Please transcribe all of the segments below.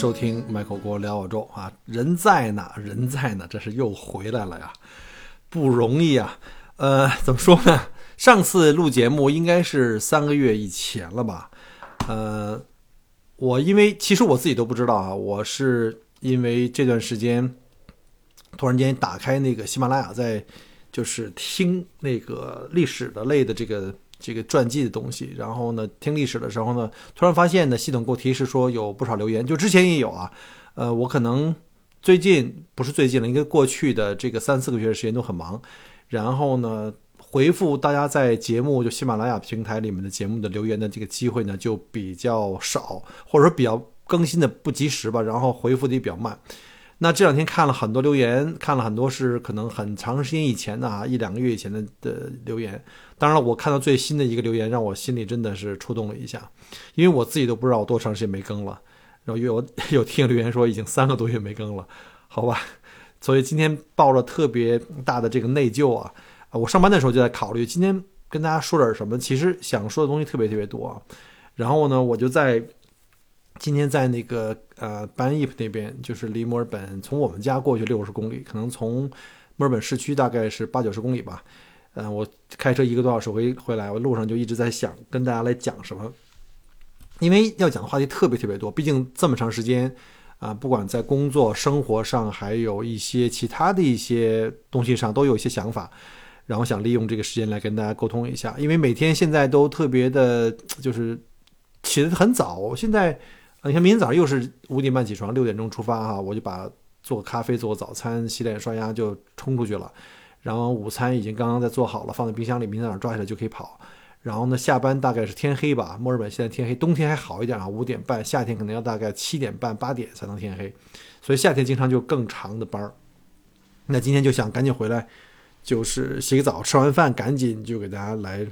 收听 Michael 国聊澳洲啊！人在呢？人在呢？这是又回来了呀，不容易啊。呃，怎么说呢？上次录节目应该是三个月以前了吧？呃，我因为其实我自己都不知道啊，我是因为这段时间突然间打开那个喜马拉雅，在就是听那个历史的类的这个这个传记的东西，然后呢听历史的时候呢，突然发现呢系统给我提示说有不少留言，就之前也有啊，呃，我可能最近不是最近了，应该过去的这个三四个月的时间都很忙，然后呢。回复大家在节目就喜马拉雅平台里面的节目的留言的这个机会呢，就比较少，或者说比较更新的不及时吧，然后回复的也比较慢。那这两天看了很多留言，看了很多是可能很长时间以前的啊，一两个月以前的的留言。当然了，我看到最新的一个留言，让我心里真的是触动了一下，因为我自己都不知道我多长时间没更了。然后有 有听留言说已经三个多月没更了，好吧。所以今天抱着特别大的这个内疚啊。我上班的时候就在考虑今天跟大家说点什么。其实想说的东西特别特别多啊，然后呢，我就在今天在那个呃班伊普那边，就是离墨尔本从我们家过去六十公里，可能从墨尔本市区大概是八九十公里吧。嗯，我开车一个多小时回回来，我路上就一直在想跟大家来讲什么，因为要讲的话题特别特别多，毕竟这么长时间啊，不管在工作、生活上，还有一些其他的一些东西上，都有一些想法。然后想利用这个时间来跟大家沟通一下，因为每天现在都特别的，就是起得很早。现在你看，明天早上又是五点半起床，六点钟出发哈，我就把做咖啡、做早餐、洗脸刷牙就冲出去了。然后午餐已经刚刚在做好了，放在冰箱里，明天早上抓起来就可以跑。然后呢，下班大概是天黑吧，墨尔本现在天黑，冬天还好一点啊，五点半，夏天可能要大概七点半、八点才能天黑，所以夏天经常就更长的班儿。那今天就想赶紧回来。就是洗个澡，吃完饭赶紧就给大家来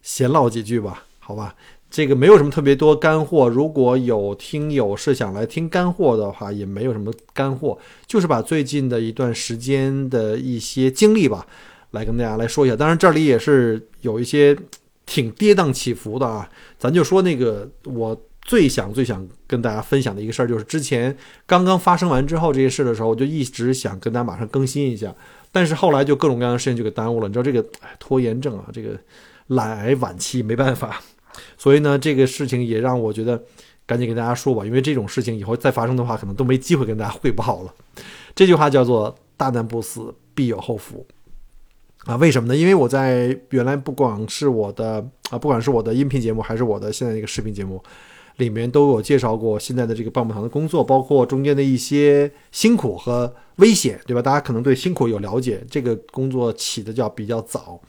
闲唠几句吧，好吧？这个没有什么特别多干货，如果有听友是想来听干货的话，也没有什么干货，就是把最近的一段时间的一些经历吧，来跟大家来说一下。当然这里也是有一些挺跌宕起伏的啊，咱就说那个我最想最想跟大家分享的一个事儿，就是之前刚刚发生完之后这些事的时候，我就一直想跟大家马上更新一下。但是后来就各种各样的事情就给耽误了，你知道这个拖延症啊，这个懒癌晚期没办法，所以呢，这个事情也让我觉得赶紧跟大家说吧，因为这种事情以后再发生的话，可能都没机会跟大家汇报了。这句话叫做“大难不死，必有后福”啊？为什么呢？因为我在原来不管是我的啊，不管是我的音频节目，还是我的现在这个视频节目。里面都有介绍过现在的这个棒棒糖的工作，包括中间的一些辛苦和危险，对吧？大家可能对辛苦有了解。这个工作起的叫比较早。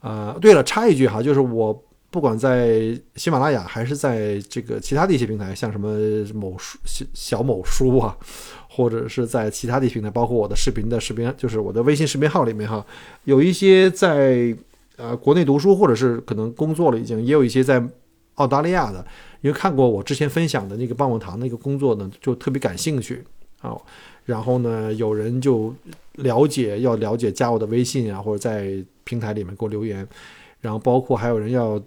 呃，对了，插一句哈，就是我不管在喜马拉雅还是在这个其他的一些平台，像什么某书小某书啊，或者是在其他的平台，包括我的视频的视频，就是我的微信视频号里面哈，有一些在呃国内读书，或者是可能工作了已经，也有一些在澳大利亚的。因为看过我之前分享的那个棒棒糖那个工作呢，就特别感兴趣啊。然后呢，有人就了解要了解加我的微信啊，或者在平台里面给我留言。然后包括还有人要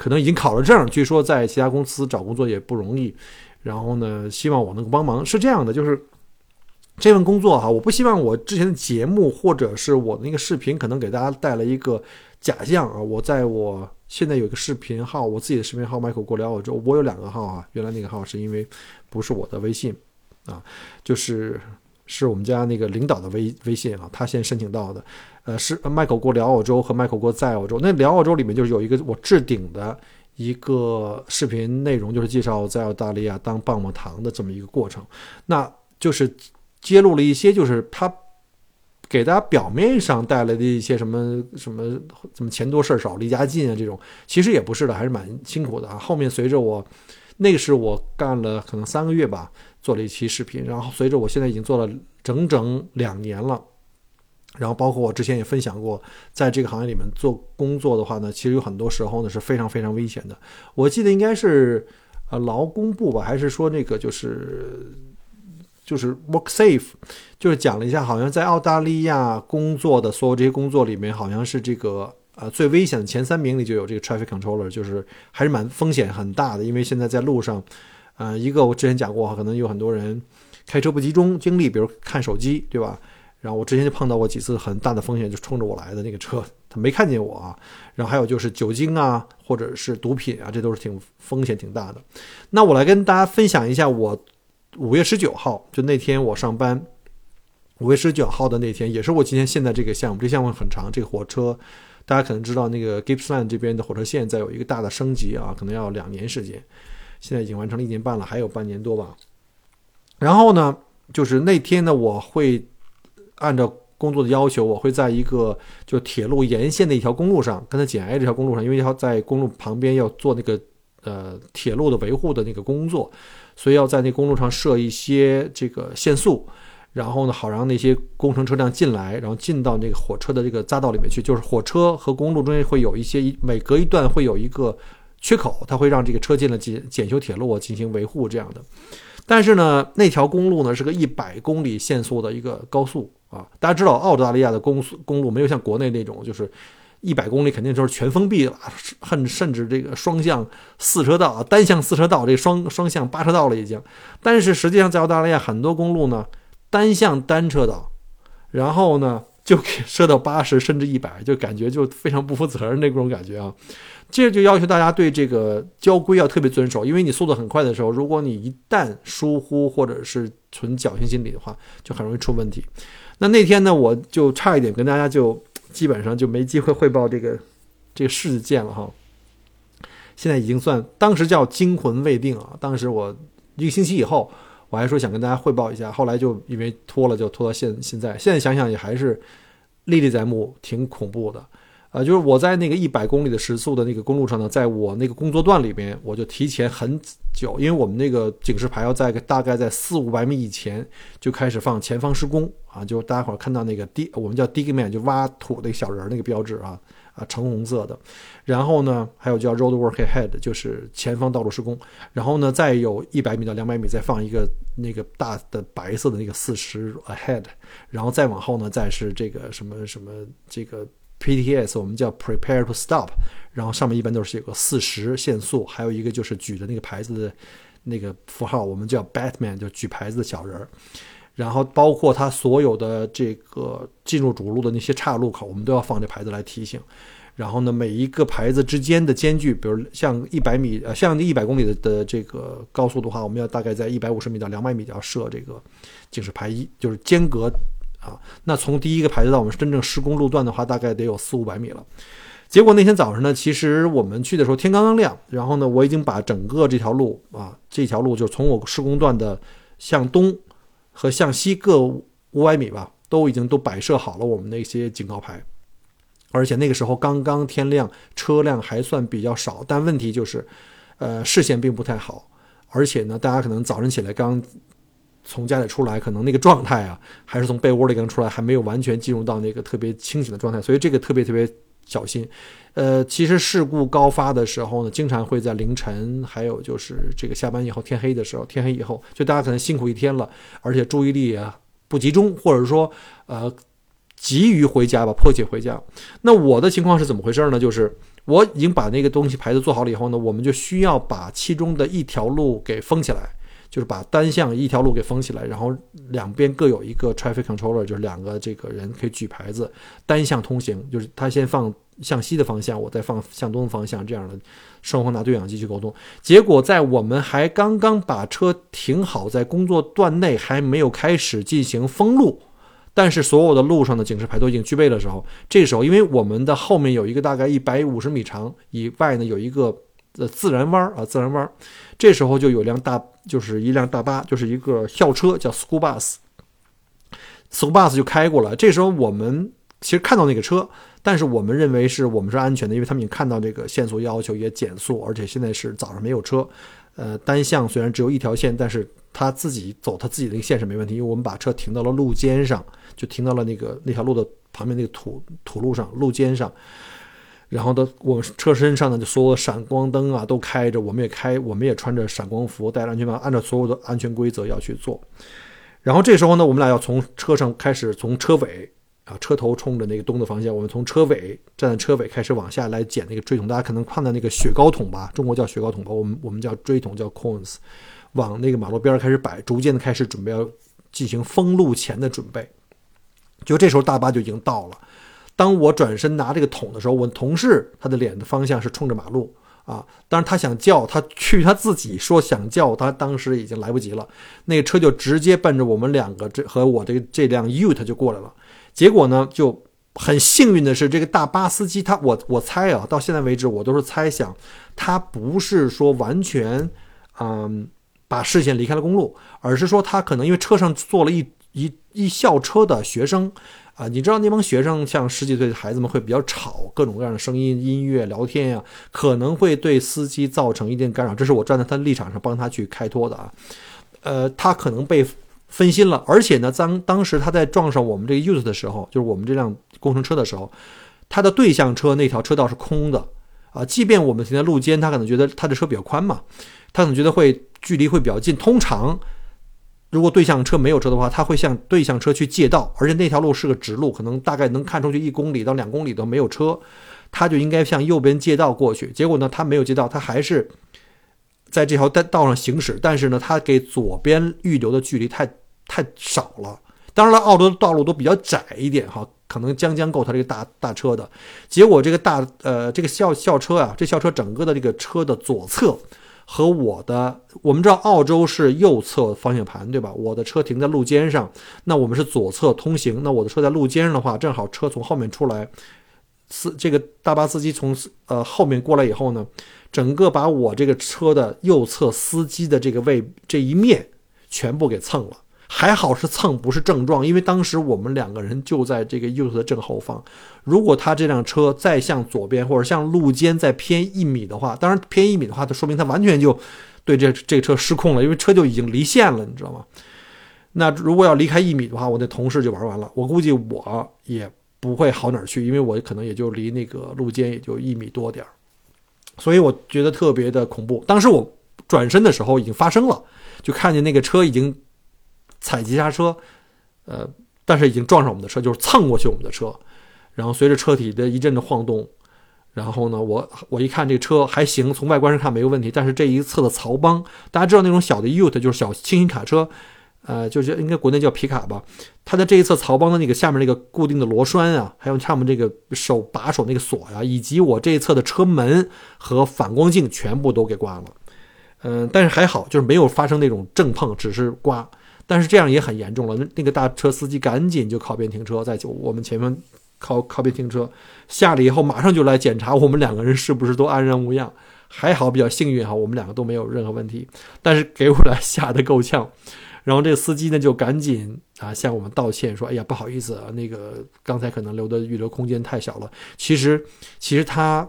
可能已经考了证，据说在其他公司找工作也不容易。然后呢，希望我能够帮忙。是这样的，就是这份工作哈，我不希望我之前的节目或者是我的那个视频可能给大家带来一个假象啊。我在我。现在有一个视频号，我自己的视频号 Michael 过聊澳洲，我有两个号啊。原来那个号是因为不是我的微信啊，就是是我们家那个领导的微微信啊，他先申请到的。呃，是 Michael 过聊澳洲和 Michael 过在澳洲。那聊澳洲里面就是有一个我置顶的一个视频内容，就是介绍在澳大利亚当棒棒糖的这么一个过程。那就是揭露了一些，就是他。给大家表面上带来的一些什么什么怎么钱多事少离家近啊这种，其实也不是的，还是蛮辛苦的啊。后面随着我那是我干了可能三个月吧，做了一期视频。然后随着我现在已经做了整整两年了，然后包括我之前也分享过，在这个行业里面做工作的话呢，其实有很多时候呢是非常非常危险的。我记得应该是呃劳工部吧，还是说那个就是就是 Work Safe，就是讲了一下，好像在澳大利亚工作的所有这些工作里面，好像是这个。呃，最危险的前三名里就有这个 traffic controller，就是还是蛮风险很大的，因为现在在路上，呃，一个我之前讲过，可能有很多人开车不集中精力，比如看手机，对吧？然后我之前就碰到过几次很大的风险，就冲着我来的那个车，他没看见我啊。然后还有就是酒精啊，或者是毒品啊，这都是挺风险挺大的。那我来跟大家分享一下，我五月十九号就那天我上班，五月十九号的那天也是我今天现在这个项目，这项目很长，这个火车。大家可能知道，那个 Gippsland 这边的火车线在有一个大的升级啊，可能要两年时间，现在已经完成了一年半了，还有半年多吧。然后呢，就是那天呢，我会按照工作的要求，我会在一个就铁路沿线的一条公路上，跟它紧挨这条公路上，因为要在公路旁边要做那个呃铁路的维护的那个工作，所以要在那公路上设一些这个限速。然后呢，好让那些工程车辆进来，然后进到那个火车的这个匝道里面去。就是火车和公路中间会有一些每隔一段会有一个缺口，它会让这个车进来检检修铁路进行维护这样的。但是呢，那条公路呢是个一百公里限速的一个高速啊。大家知道，澳大利亚的公公路没有像国内那种，就是一百公里肯定就是全封闭了，甚甚至这个双向四车道、单向四车道，这双双向八车道了已经。但是实际上在澳大利亚很多公路呢。单向单车道，然后呢就给设到八十甚至一百，就感觉就非常不负责任那种感觉啊。这就要求大家对这个交规要特别遵守，因为你速度很快的时候，如果你一旦疏忽或者是存侥幸心理的话，就很容易出问题。那那天呢，我就差一点跟大家就基本上就没机会汇报这个这个事件了哈。现在已经算当时叫惊魂未定啊，当时我一个星期以后。我还说想跟大家汇报一下，后来就因为拖了，就拖到现现在。现在想想也还是历历在目，挺恐怖的。啊，就是我在那个一百公里的时速的那个公路上呢，在我那个工作段里边，我就提前很久，因为我们那个警示牌要在大概在四五百米以前就开始放前方施工啊，就大家伙看到那个 D，我们叫 Digman，就挖土那个小人那个标志啊。啊，橙红色的，然后呢，还有叫 road work ahead，就是前方道路施工。然后呢，再有一百米到两百米，再放一个那个大的白色的那个四十 ahead。然后再往后呢，再是这个什么什么这个 PTS，我们叫 prepare to stop。然后上面一般都是写个四十限速，还有一个就是举着那个牌子的那个符号，我们叫 Batman，就举牌子的小人儿。然后包括它所有的这个进入主路的那些岔路口，我们都要放这牌子来提醒。然后呢，每一个牌子之间的间距，比如像一百米，呃，像一百公里的的这个高速的话，我们要大概在一百五十米到两百米要设这个警示牌，一就是间隔啊。那从第一个牌子到我们真正施工路段的话，大概得有四五百米了。结果那天早上呢，其实我们去的时候天刚刚亮，然后呢，我已经把整个这条路啊，这条路就从我施工段的向东。和向西各五百米吧，都已经都摆设好了我们那些警告牌，而且那个时候刚刚天亮，车辆还算比较少，但问题就是，呃，视线并不太好，而且呢，大家可能早晨起来刚从家里出来，可能那个状态啊，还是从被窝里刚出来，还没有完全进入到那个特别清醒的状态，所以这个特别特别。小心，呃，其实事故高发的时候呢，经常会在凌晨，还有就是这个下班以后天黑的时候，天黑以后，就大家可能辛苦一天了，而且注意力啊不集中，或者说呃急于回家吧，迫切回家。那我的情况是怎么回事呢？就是我已经把那个东西牌子做好了以后呢，我们就需要把其中的一条路给封起来。就是把单向一条路给封起来，然后两边各有一个 traffic controller，就是两个这个人可以举牌子单向通行。就是他先放向西的方向，我再放向东的方向，这样的双方拿对讲机去沟通。结果在我们还刚刚把车停好在工作段内，还没有开始进行封路，但是所有的路上的警示牌都已经具备的时候，这时候因为我们的后面有一个大概一百五十米长以外呢，有一个。呃自然弯儿啊，自然弯儿，这时候就有辆大，就是一辆大巴，就是一个校车，叫 school bus，school bus 就开过来。这时候我们其实看到那个车，但是我们认为是我们是安全的，因为他们已经看到这个限速要求也减速，而且现在是早上没有车，呃，单向虽然只有一条线，但是他自己走他自己的那个线是没问题，因为我们把车停到了路肩上，就停到了那个那条路的旁边那个土土路上，路肩上。然后的我车身上呢，就所有闪光灯啊都开着，我们也开，我们也穿着闪光服，戴着安全帽，按照所有的安全规则要去做。然后这时候呢，我们俩要从车上开始，从车尾啊，车头冲着那个东的方向，我们从车尾站在车尾开始往下来捡那个锥桶。大家可能看到那个雪糕桶吧，中国叫雪糕桶吧，我们我们叫锥桶，叫 coins，往那个马路边开始摆，逐渐的开始准备要进行封路前的准备。就这时候大巴就已经到了。当我转身拿这个桶的时候，我同事他的脸的方向是冲着马路啊。当然他想叫，他去他自己说想叫，他当时已经来不及了。那个车就直接奔着我们两个这和我这个这辆 Ute 就过来了。结果呢，就很幸运的是，这个大巴司机他我我猜啊，到现在为止我都是猜想，他不是说完全嗯把视线离开了公路，而是说他可能因为车上坐了一一一校车的学生。啊，你知道那帮学生像十几岁的孩子们会比较吵，各种各样的声音、音乐、聊天呀，可能会对司机造成一定干扰。这是我站在他的立场上帮他去开脱的啊。呃，他可能被分心了，而且呢，当当时他在撞上我们这个 use 的时候，就是我们这辆工程车的时候，他的对向车那条车道是空的啊。即便我们停在路肩，他可能觉得他的车比较宽嘛，他可能觉得会距离会比较近。通常。如果对向车没有车的话，他会向对向车去借道，而且那条路是个直路，可能大概能看出去一公里到两公里都没有车，他就应该向右边借道过去。结果呢，他没有借道，他还是在这条道道上行驶，但是呢，他给左边预留的距离太太少了。当然了，澳洲的道路都比较窄一点哈，可能将将够他这个大大车的。结果这个大呃这个校校车啊，这校车整个的这个车的左侧。和我的，我们知道澳洲是右侧方向盘，对吧？我的车停在路肩上，那我们是左侧通行。那我的车在路肩上的话，正好车从后面出来，司这个大巴司机从呃后面过来以后呢，整个把我这个车的右侧司机的这个位这一面全部给蹭了。还好是蹭，不是正撞，因为当时我们两个人就在这个 U 的正后方。如果他这辆车再向左边或者向路肩再偏一米的话，当然偏一米的话，它说明他完全就对这这车失控了，因为车就已经离线了，你知道吗？那如果要离开一米的话，我那同事就玩完了。我估计我也不会好哪儿去，因为我可能也就离那个路肩也就一米多点儿，所以我觉得特别的恐怖。当时我转身的时候已经发生了，就看见那个车已经。踩急刹车，呃，但是已经撞上我们的车，就是蹭过去我们的车，然后随着车体的一阵的晃动，然后呢，我我一看这车还行，从外观上看没有问题，但是这一侧的槽帮，大家知道那种小的 Ute 就是小轻型卡车，呃，就是应该国内叫皮卡吧，它的这一侧槽帮的那个下面那个固定的螺栓啊，还有下面这个手把手那个锁呀，以及我这一侧的车门和反光镜全部都给刮了，嗯，但是还好，就是没有发生那种正碰，只是刮。但是这样也很严重了，那那个大车司机赶紧就靠边停车，在我们前面靠靠边停车，下了以后马上就来检查我们两个人是不是都安然无恙，还好比较幸运哈，我们两个都没有任何问题，但是给我俩吓得够呛，然后这个司机呢就赶紧啊向我们道歉说，哎呀不好意思啊，那个刚才可能留的预留空间太小了，其实其实他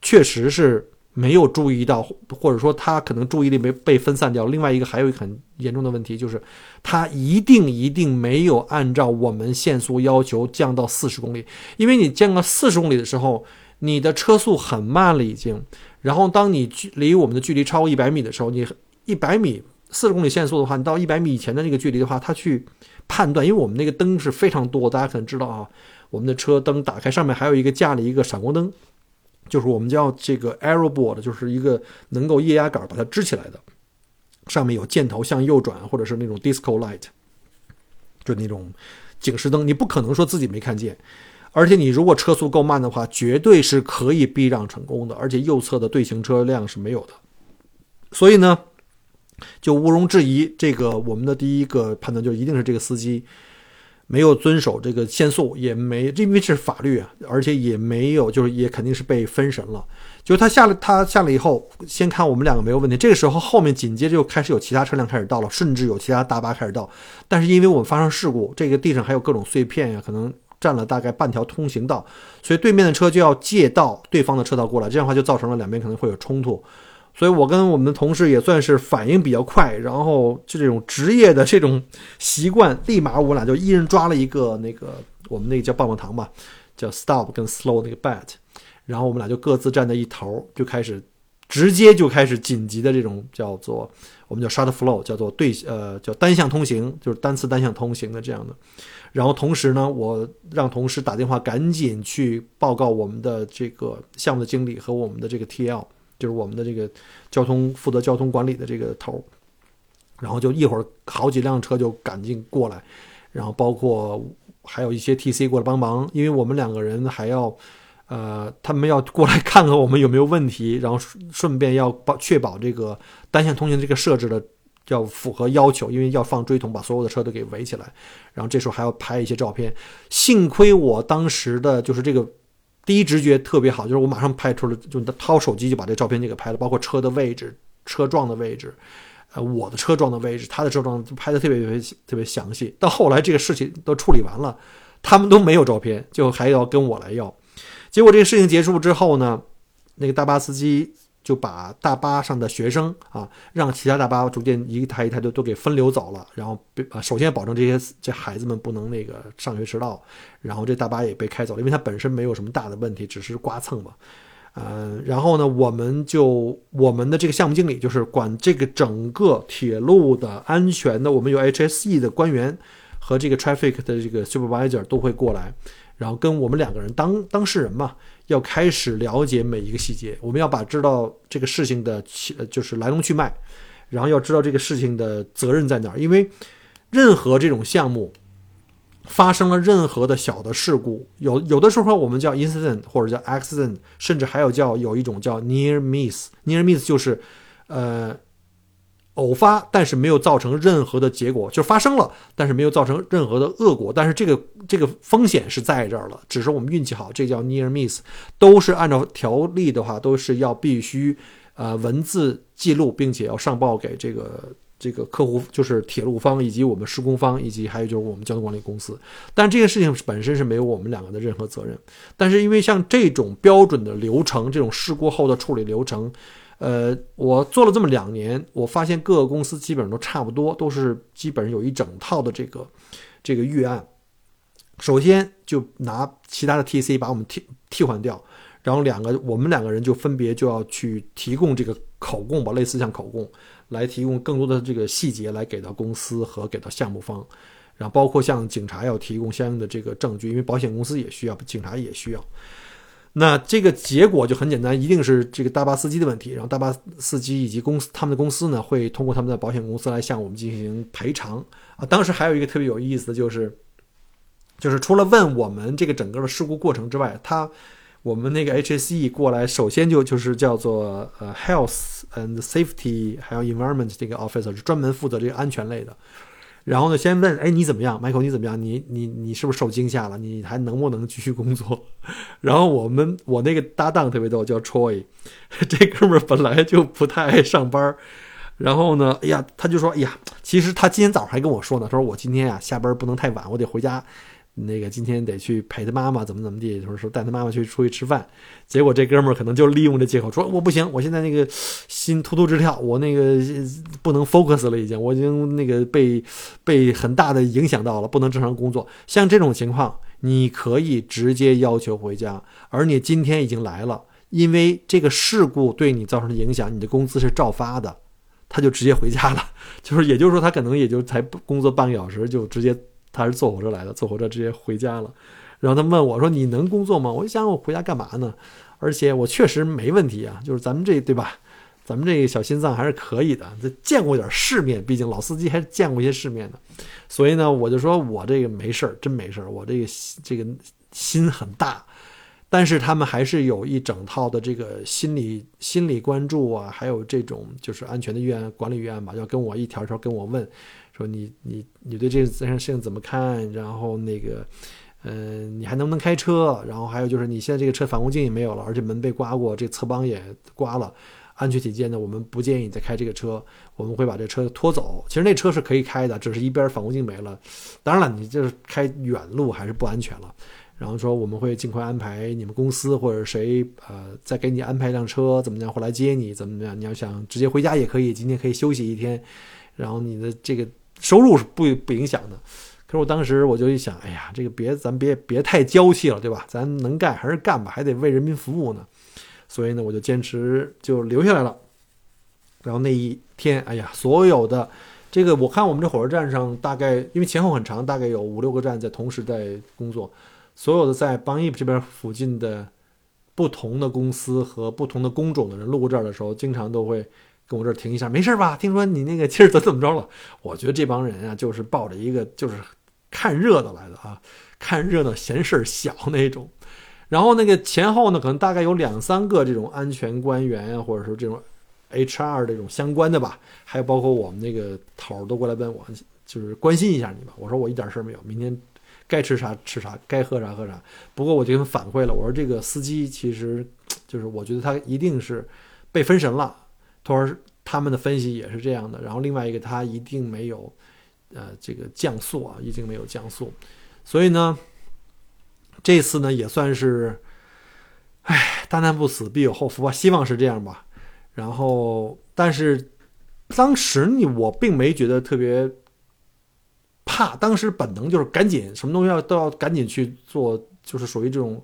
确实是。没有注意到，或者说他可能注意力没被分散掉。另外一个还有一个很严重的问题，就是他一定一定没有按照我们限速要求降到四十公里。因为你降到四十公里的时候，你的车速很慢了已经。然后当你距离我们的距离超过一百米的时候，你一百米四十公里限速的话，你到一百米以前的那个距离的话，他去判断，因为我们那个灯是非常多，大家可能知道啊，我们的车灯打开上面还有一个架了一个闪光灯。就是我们叫这个 arrow board，就是一个能够液压杆把它支起来的，上面有箭头向右转，或者是那种 disco light，就那种警示灯。你不可能说自己没看见，而且你如果车速够慢的话，绝对是可以避让成功的。而且右侧的对行车辆是没有的，所以呢，就毋庸置疑，这个我们的第一个判断就一定是这个司机。没有遵守这个限速，也没因为是法律，而且也没有，就是也肯定是被分神了。就他下了，他下了以后，先看我们两个没有问题。这个时候后面紧接着就开始有其他车辆开始到了，甚至有其他大巴开始到。但是因为我们发生事故，这个地上还有各种碎片呀，可能占了大概半条通行道，所以对面的车就要借道对方的车道过来，这样的话就造成了两边可能会有冲突。所以我跟我们的同事也算是反应比较快，然后就这种职业的这种习惯，立马我俩就一人抓了一个那个我们那个叫棒棒糖吧，叫 stop 跟 slow 那个 bet，然后我们俩就各自站在一头，就开始直接就开始紧急的这种叫做我们叫 short flow，叫做对呃叫单向通行，就是单次单向通行的这样的。然后同时呢，我让同事打电话赶紧去报告我们的这个项目的经理和我们的这个 TL。就是我们的这个交通负责交通管理的这个头，然后就一会儿好几辆车就赶紧过来，然后包括还有一些 TC 过来帮忙，因为我们两个人还要，呃，他们要过来看看我们有没有问题，然后顺便要保确保这个单线通行这个设置的要符合要求，因为要放锥桶把所有的车都给围起来，然后这时候还要拍一些照片，幸亏我当时的就是这个。第一直觉特别好，就是我马上拍出了，就掏手机就把这照片就给拍了，包括车的位置、车撞的位置，呃，我的车撞的位置，他的车撞拍的特别特别特别详细。到后来这个事情都处理完了，他们都没有照片，就还要跟我来要。结果这个事情结束之后呢，那个大巴司机。就把大巴上的学生啊，让其他大巴逐渐一台一台都都给分流走了，然后啊，首先保证这些这孩子们不能那个上学迟到，然后这大巴也被开走了，因为它本身没有什么大的问题，只是刮蹭嘛，嗯，然后呢，我们就我们的这个项目经理就是管这个整个铁路的安全的，我们有 HSE 的官员和这个 traffic 的这个 supervisor 都会过来，然后跟我们两个人当当事人嘛。要开始了解每一个细节，我们要把知道这个事情的就是来龙去脉，然后要知道这个事情的责任在哪儿。因为任何这种项目发生了任何的小的事故，有有的时候我们叫 incident 或者叫 accident，甚至还有叫有一种叫 near miss。near miss 就是呃。偶发，但是没有造成任何的结果，就发生了，但是没有造成任何的恶果。但是这个这个风险是在这儿了，只是我们运气好，这叫 near miss。都是按照条例的话，都是要必须呃文字记录，并且要上报给这个这个客户，就是铁路方以及我们施工方，以及还有就是我们交通管理公司。但这件事情本身是没有我们两个的任何责任。但是因为像这种标准的流程，这种事故后的处理流程。呃，我做了这么两年，我发现各个公司基本上都差不多，都是基本上有一整套的这个这个预案。首先就拿其他的 TC 把我们替替换掉，然后两个我们两个人就分别就要去提供这个口供吧，类似像口供，来提供更多的这个细节来给到公司和给到项目方，然后包括像警察要提供相应的这个证据，因为保险公司也需要，警察也需要。那这个结果就很简单，一定是这个大巴司机的问题。然后大巴司机以及公司他们的公司呢，会通过他们的保险公司来向我们进行赔偿啊。当时还有一个特别有意思的就是，就是除了问我们这个整个的事故过程之外，他我们那个 HSE 过来，首先就就是叫做呃 Health and Safety 还有 Environment 这个 officer 是专门负责这个安全类的。然后呢，先问，哎，你怎么样，Michael？你怎么样？你你你是不是受惊吓了？你还能不能继续工作？然后我们我那个搭档特别逗，叫 Troy，这哥们儿本来就不太爱上班然后呢，哎呀，他就说，哎呀，其实他今天早上还跟我说呢，他说我今天啊下班不能太晚，我得回家。那个今天得去陪他妈妈，怎么怎么地，就是说带他妈妈去出去吃饭。结果这哥们儿可能就利用这借口说我不行，我现在那个心突突直跳，我那个不能 focus 了，已经我已经那个被被很大的影响到了，不能正常工作。像这种情况，你可以直接要求回家，而你今天已经来了，因为这个事故对你造成的影响，你的工资是照发的，他就直接回家了。就是也就是说，他可能也就才工作半个小时就直接。他是坐火车来的，坐火车直接回家了。然后他问我说：“你能工作吗？”我就想我回家干嘛呢？而且我确实没问题啊，就是咱们这对吧？咱们这个小心脏还是可以的，这见过点世面，毕竟老司机还是见过一些世面的。所以呢，我就说我这个没事儿，真没事儿，我这个这个心很大。但是他们还是有一整套的这个心理心理关注啊，还有这种就是安全的预案管理预案吧，要跟我一条条跟我问。说你你你对这件事情怎么看？然后那个，嗯，你还能不能开车？然后还有就是你现在这个车反光镜也没有了，而且门被刮过，这侧帮也刮了。安全起见呢，我们不建议你再开这个车，我们会把这车拖走。其实那车是可以开的，只是一边反光镜没了。当然了，你就是开远路还是不安全了。然后说我们会尽快安排你们公司或者谁呃再给你安排一辆车怎么样，或来接你怎么样？你要想直接回家也可以，今天可以休息一天，然后你的这个收入是不不影响的。可是我当时我就一想，哎呀，这个别咱别别太娇气了，对吧？咱能干还是干吧，还得为人民服务呢。所以呢，我就坚持就留下来了。然后那一天，哎呀，所有的这个我看我们这火车站上大概因为前后很长，大概有五六个站在同时在工作。所有的在邦义这边附近的不同的公司和不同的工种的人路过这儿的时候，经常都会跟我这儿停一下，没事吧？听说你那个今儿怎怎么着了？我觉得这帮人啊，就是抱着一个就是看热闹来的啊，看热闹嫌事儿小那种。然后那个前后呢，可能大概有两三个这种安全官员啊，或者说这种 HR 这种相关的吧，还有包括我们那个头儿都过来问我，就是关心一下你吧。我说我一点事儿没有，明天。该吃啥吃啥，该喝啥喝啥。不过我就跟反馈了，我说这个司机其实就是我觉得他一定是被分神了。他说他们的分析也是这样的。然后另外一个他一定没有呃这个降速啊，一定没有降速。所以呢，这次呢也算是，唉，大难不死必有后福吧，希望是这样吧。然后但是当时你我并没觉得特别。怕，当时本能就是赶紧，什么东西要都要赶紧去做，就是属于这种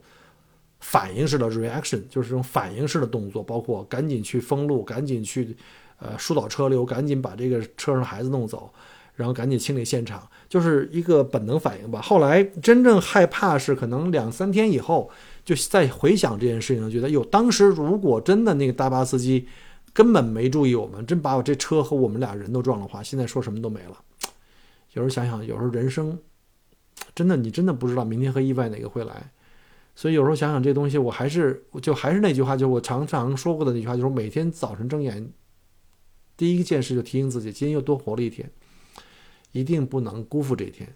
反应式的 reaction，就是这种反应式的动作，包括赶紧去封路，赶紧去呃疏导车流，赶紧把这个车上孩子弄走，然后赶紧清理现场，就是一个本能反应吧。后来真正害怕是可能两三天以后，就再回想这件事情，觉得哟，当时如果真的那个大巴司机根本没注意我们，真把我这车和我们俩人都撞了话，现在说什么都没了。有时候想想，有时候人生真的，你真的不知道明天和意外哪个会来，所以有时候想想这东西，我还是就还是那句话，就是我常常说过的那句话，就是每天早晨睁眼第一件事就提醒自己，今天又多活了一天，一定不能辜负这一天。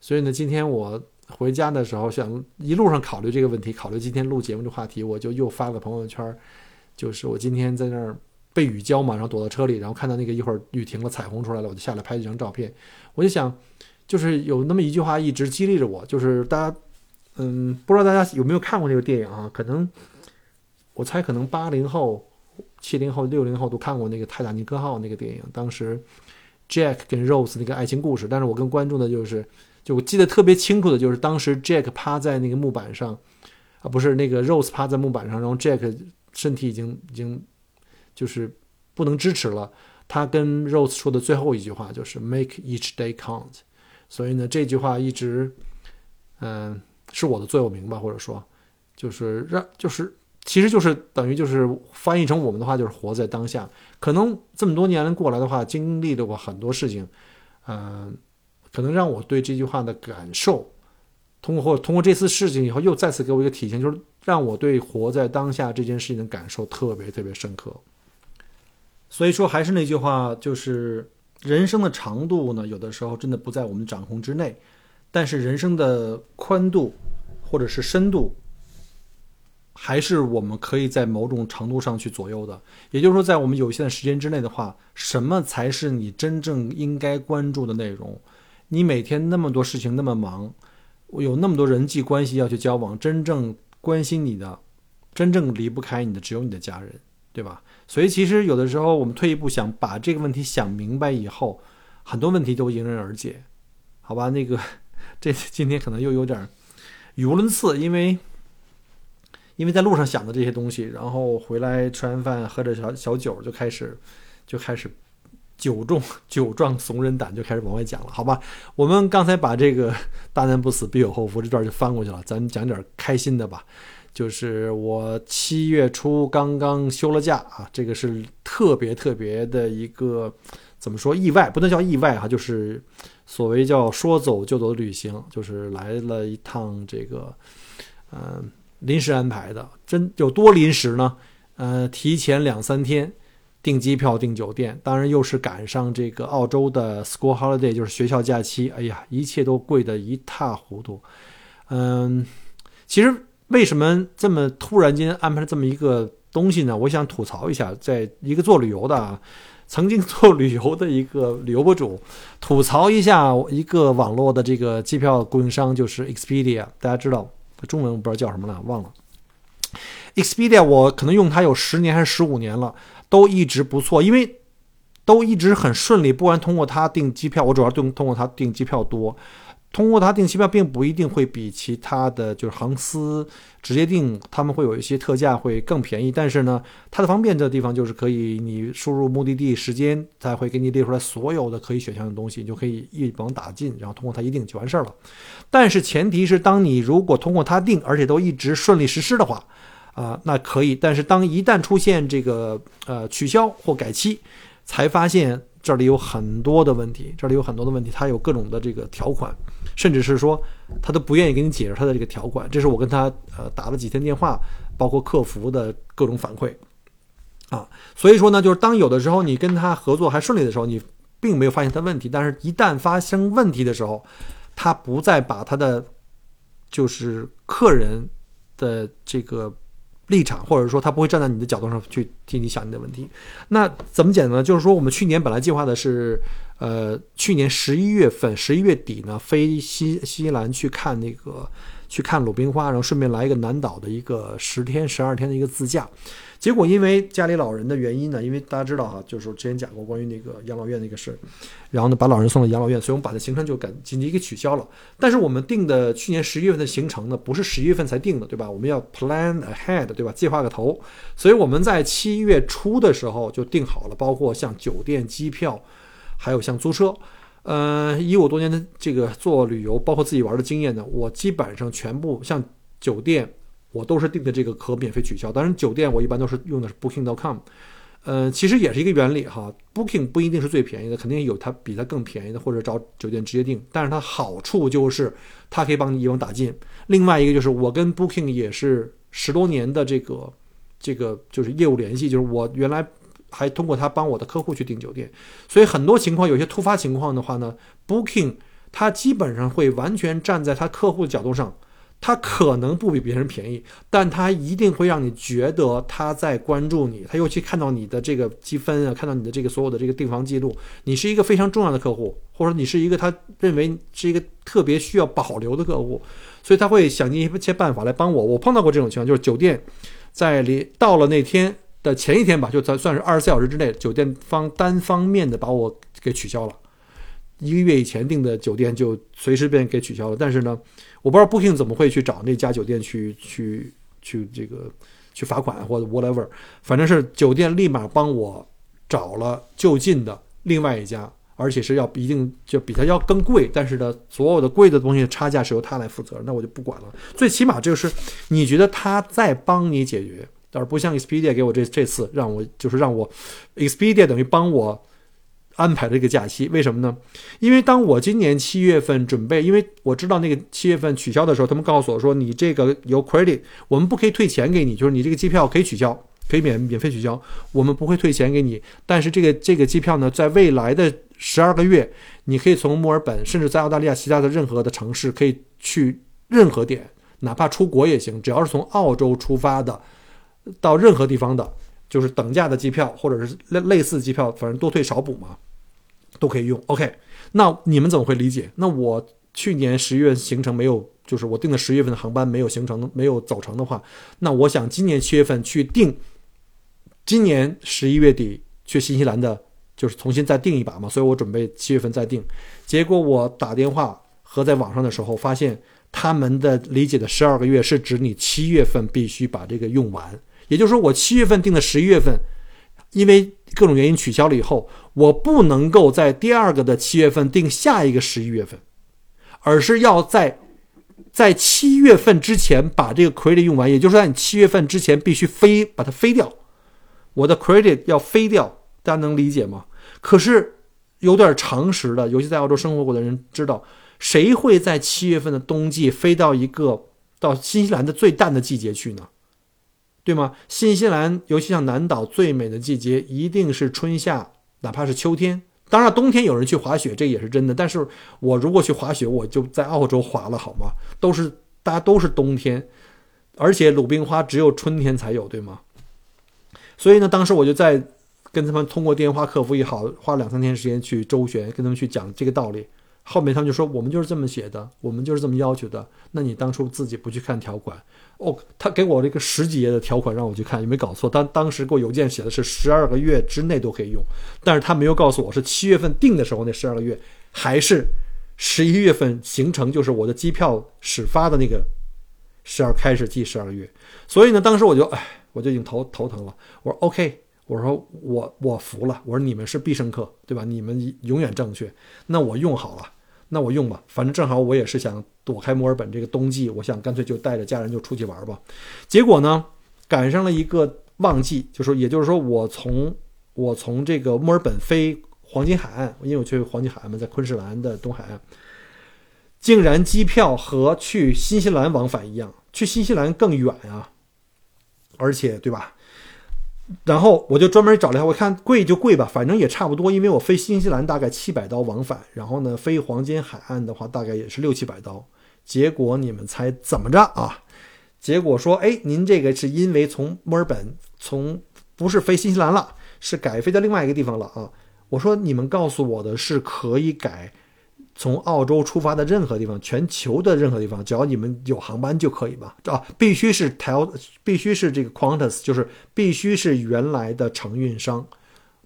所以呢，今天我回家的时候，想一路上考虑这个问题，考虑今天录节目的话题，我就又发了朋友圈，就是我今天在那儿。被雨浇嘛，然后躲到车里，然后看到那个一会儿雨停了，彩虹出来了，我就下来拍几张照片。我就想，就是有那么一句话一直激励着我，就是大家，嗯，不知道大家有没有看过那个电影啊？可能我猜可能八零后、七零后、六零后都看过那个《泰坦尼克号》那个电影，当时 Jack 跟 Rose 那个爱情故事。但是我跟观众的就是，就我记得特别清楚的就是当时 Jack 趴在那个木板上，啊，不是那个 Rose 趴在木板上，然后 Jack 身体已经已经。就是不能支持了。他跟 Rose 说的最后一句话就是 “Make each day count”。所以呢，这句话一直，嗯，是我的座右铭吧，或者说，就是让，就是，其实就是等于就是翻译成我们的话，就是活在当下。可能这么多年过来的话，经历了过很多事情，嗯，可能让我对这句话的感受，通过或通过这次事情以后，又再次给我一个体现，就是让我对活在当下这件事情的感受特别特别深刻。所以说，还是那句话，就是人生的长度呢，有的时候真的不在我们掌控之内，但是人生的宽度或者是深度，还是我们可以在某种程度上去左右的。也就是说，在我们有限的时间之内的话，什么才是你真正应该关注的内容？你每天那么多事情那么忙，有那么多人际关系要去交往，真正关心你的，真正离不开你的，只有你的家人，对吧？所以，其实有的时候，我们退一步想把这个问题想明白以后，很多问题都迎刃而解，好吧？那个，这今天可能又有点语无伦次，因为因为在路上想的这些东西，然后回来吃完饭喝着小小酒，就开始就开始酒壮酒壮怂人胆，就开始往外讲了，好吧？我们刚才把这个“大难不死必有后福”这段就翻过去了，咱讲点开心的吧。就是我七月初刚刚休了假啊，这个是特别特别的一个怎么说意外，不能叫意外哈，就是所谓叫说走就走的旅行，就是来了一趟这个，嗯，临时安排的，真有多临时呢？呃，提前两三天订机票、订酒店，当然又是赶上这个澳洲的 school holiday，就是学校假期，哎呀，一切都贵得一塌糊涂。嗯，其实。为什么这么突然间安排了这么一个东西呢？我想吐槽一下，在一个做旅游的啊，曾经做旅游的一个旅游博主，吐槽一下一个网络的这个机票供应商，就是 Expedia。大家知道中文我不知道叫什么了，忘了。Expedia 我可能用它有十年还是十五年了，都一直不错，因为都一直很顺利。不管通过它订机票，我主要通通过它订机票多。通过它订机票，并不一定会比其他的就是航司直接订，他们会有一些特价会更便宜。但是呢，它的方便的地方就是可以你输入目的地时间，它会给你列出来所有的可以选项的东西，你就可以一网打尽，然后通过它一定就完事儿了。但是前提是，当你如果通过它订，而且都一直顺利实施的话，啊，那可以。但是当一旦出现这个呃取消或改期，才发现这里有很多的问题，这里有很多的问题，它有各种的这个条款。甚至是说，他都不愿意给你解释他的这个条款。这是我跟他呃打了几天电话，包括客服的各种反馈，啊，所以说呢，就是当有的时候你跟他合作还顺利的时候，你并没有发现他问题，但是一旦发生问题的时候，他不再把他的就是客人的这个立场，或者说他不会站在你的角度上去替你想你的问题。那怎么讲呢？就是说我们去年本来计划的是。呃，去年十一月份，十一月底呢，飞西新西兰去看那个，去看鲁冰花，然后顺便来一个南岛的一个十天、十二天的一个自驾。结果因为家里老人的原因呢，因为大家知道哈，就是之前讲过关于那个养老院那个事儿，然后呢把老人送到养老院，所以我们把这行程就赶紧急给取消了。但是我们定的去年十一月份的行程呢，不是十一月份才定的，对吧？我们要 plan ahead，对吧？计划个头，所以我们在七月初的时候就定好了，包括像酒店、机票。还有像租车，呃，以我多年的这个做旅游，包括自己玩的经验呢，我基本上全部像酒店，我都是订的这个可免费取消。当然，酒店我一般都是用的是 Booking.com，呃，其实也是一个原理哈。Booking 不一定是最便宜的，肯定有它比它更便宜的，或者找酒店直接订。但是它好处就是它可以帮你一网打尽。另外一个就是我跟 Booking 也是十多年的这个这个就是业务联系，就是我原来。还通过他帮我的客户去订酒店，所以很多情况有些突发情况的话呢，Booking 他基本上会完全站在他客户的角度上，他可能不比别人便宜，但他一定会让你觉得他在关注你，他尤其看到你的这个积分啊，看到你的这个所有的这个订房记录，你是一个非常重要的客户，或者你是一个他认为是一个特别需要保留的客户，所以他会想尽一切办法来帮我。我碰到过这种情况，就是酒店在离到了那天。的前一天吧，就算算是二十四小时之内，酒店方单方面的把我给取消了，一个月以前订的酒店就随时便给取消了。但是呢，我不知道 Booking 怎么会去找那家酒店去去去这个去罚款或者 whatever，反正是酒店立马帮我找了就近的另外一家，而且是要一定就比他要更贵，但是呢，所有的贵的东西差价是由他来负责，那我就不管了。最起码就是你觉得他在帮你解决。但是不像 Expedia 给我这这次让我就是让我，Expedia 等于帮我安排了这个假期，为什么呢？因为当我今年七月份准备，因为我知道那个七月份取消的时候，他们告诉我说你这个有 credit，我们不可以退钱给你，就是你这个机票可以取消，可以免免费取消，我们不会退钱给你。但是这个这个机票呢，在未来的十二个月，你可以从墨尔本，甚至在澳大利亚其他的任何的城市可以去任何点，哪怕出国也行，只要是从澳洲出发的。到任何地方的，就是等价的机票，或者是类类似机票，反正多退少补嘛，都可以用。OK，那你们怎么会理解？那我去年十一月行程没有，就是我订的十月份的航班没有行程，没有走成的话，那我想今年七月份去订，今年十一月底去新西兰的，就是重新再订一把嘛，所以我准备七月份再订。结果我打电话和在网上的时候发现，他们的理解的十二个月是指你七月份必须把这个用完。也就是说，我七月份定的十一月份，因为各种原因取消了以后，我不能够在第二个的七月份定下一个十一月份，而是要在在七月份之前把这个 credit 用完，也就是在你七月份之前必须飞把它飞掉，我的 credit 要飞掉，大家能理解吗？可是有点常识的，尤其在澳洲生活过的人知道，谁会在七月份的冬季飞到一个到新西兰的最淡的季节去呢？对吗？新西兰，尤其像南岛，最美的季节一定是春夏，哪怕是秋天。当然，冬天有人去滑雪，这也是真的。但是我如果去滑雪，我就在澳洲滑了，好吗？都是大家都是冬天，而且鲁冰花只有春天才有，对吗？所以呢，当时我就在跟他们通过电话客服也好，花两三天时间去周旋，跟他们去讲这个道理。后面他们就说我们就是这么写的，我们就是这么要求的。那你当初自己不去看条款？哦，他给我这个十几页的条款让我去看，有没有搞错？当当时给我邮件写的是十二个月之内都可以用，但是他没有告诉我是七月份定的时候那十二个月，还是十一月份行程，就是我的机票始发的那个十二开始计十二个月。所以呢，当时我就哎，我就已经头头疼了。我说 OK，我说我我服了，我说你们是必胜客，对吧？你们永远正确，那我用好了。那我用吧，反正正好我也是想躲开墨尔本这个冬季，我想干脆就带着家人就出去玩吧。结果呢，赶上了一个旺季，就说也就是说我从我从这个墨尔本飞黄金海岸，因为我去黄金海岸嘛，在昆士兰的东海岸，竟然机票和去新西兰往返一样，去新西兰更远啊，而且对吧？然后我就专门找了一下，我看贵就贵吧，反正也差不多，因为我飞新西兰大概七百刀往返，然后呢飞黄金海岸的话大概也是六七百刀。结果你们猜怎么着啊？结果说，哎，您这个是因为从墨尔本从不是飞新西兰了，是改飞到另外一个地方了啊？我说你们告诉我的是可以改。从澳洲出发的任何地方，全球的任何地方，只要你们有航班就可以吧？啊，必须是台必须是这个 Qantas，就是必须是原来的承运商。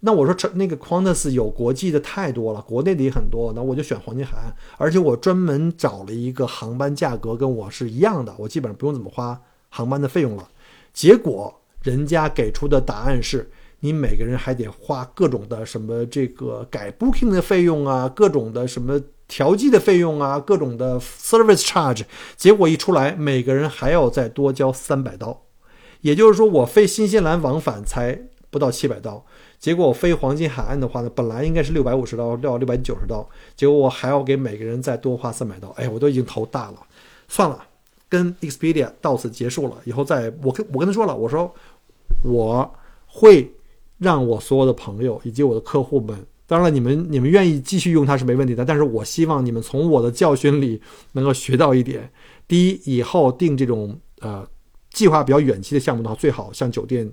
那我说承那个 Qantas 有国际的太多了，国内的也很多，那我就选黄金海岸。而且我专门找了一个航班价格跟我是一样的，我基本上不用怎么花航班的费用了。结果人家给出的答案是。你每个人还得花各种的什么这个改 booking 的费用啊，各种的什么调剂的费用啊，各种的 service charge，结果一出来，每个人还要再多交三百刀。也就是说，我飞新西兰往返才不到七百刀，结果我飞黄金海岸的话呢，本来应该是六百五十刀到六百九十刀，结果我还要给每个人再多花三百刀。哎，我都已经头大了，算了，跟 Expedia 到此结束了。以后再我跟我跟他说了，我说我会。让我所有的朋友以及我的客户们，当然了，你们你们愿意继续用它是没问题的。但是我希望你们从我的教训里能够学到一点：第一，以后订这种呃计划比较远期的项目的话，最好像酒店，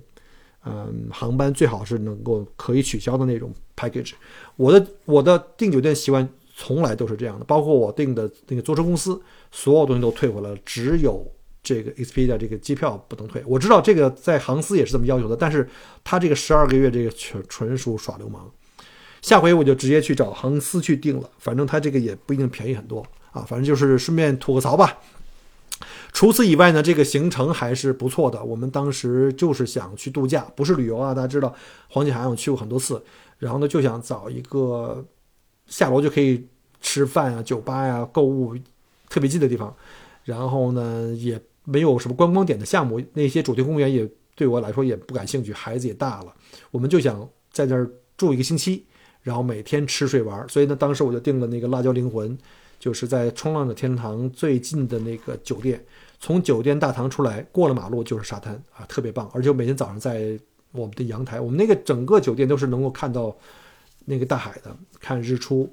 嗯，航班最好是能够可以取消的那种 package。我的我的订酒店习惯从来都是这样的，包括我订的那个租车公司，所有东西都退回来了，只有。这个 Expedia 这个机票不能退，我知道这个在航司也是这么要求的，但是他这个十二个月这个纯纯属耍流氓。下回我就直接去找航司去订了，反正他这个也不一定便宜很多啊，反正就是顺便吐个槽吧。除此以外呢，这个行程还是不错的。我们当时就是想去度假，不是旅游啊。大家知道黄金海岸我去过很多次，然后呢就想找一个下楼就可以吃饭啊、酒吧呀、购物特别近的地方，然后呢也。没有什么观光点的项目，那些主题公园也对我来说也不感兴趣，孩子也大了，我们就想在那儿住一个星期，然后每天吃睡玩。所以呢，当时我就订了那个辣椒灵魂，就是在冲浪的天堂最近的那个酒店。从酒店大堂出来，过了马路就是沙滩啊，特别棒。而且我每天早上在我们的阳台，我们那个整个酒店都是能够看到那个大海的，看日出。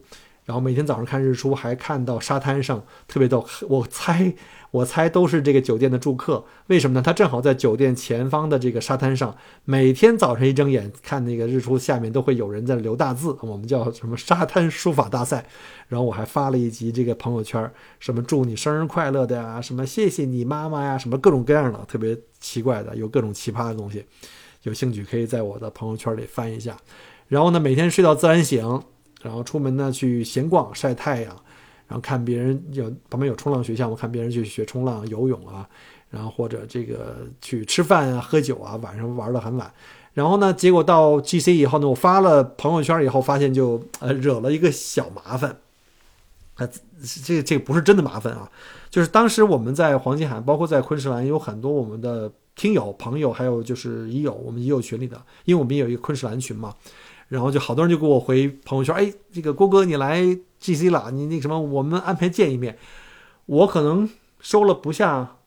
然后每天早上看日出，还看到沙滩上特别逗。我猜。我猜都是这个酒店的住客，为什么呢？他正好在酒店前方的这个沙滩上，每天早晨一睁眼看那个日出，下面都会有人在留大字，我们叫什么沙滩书法大赛。然后我还发了一集这个朋友圈，什么祝你生日快乐的呀，什么谢谢你妈妈呀，什么各种各样的特别奇怪的，有各种奇葩的东西。有兴趣可以在我的朋友圈里翻一下。然后呢，每天睡到自然醒，然后出门呢去闲逛晒太阳。然后看别人有旁边有冲浪学校，我看别人去学冲浪、游泳啊，然后或者这个去吃饭啊、喝酒啊，晚上玩的很晚。然后呢，结果到 GC 以后呢，我发了朋友圈以后，发现就呃惹了一个小麻烦。呃，这这不是真的麻烦啊，就是当时我们在黄金海岸，包括在昆士兰，有很多我们的听友、朋友，还有就是已有我们已有群里的，因为我们有一个昆士兰群嘛。然后就好多人就给我回朋友圈，哎，这个郭哥你来 GC 了，你那什么，我们安排见一面。我可能收了不下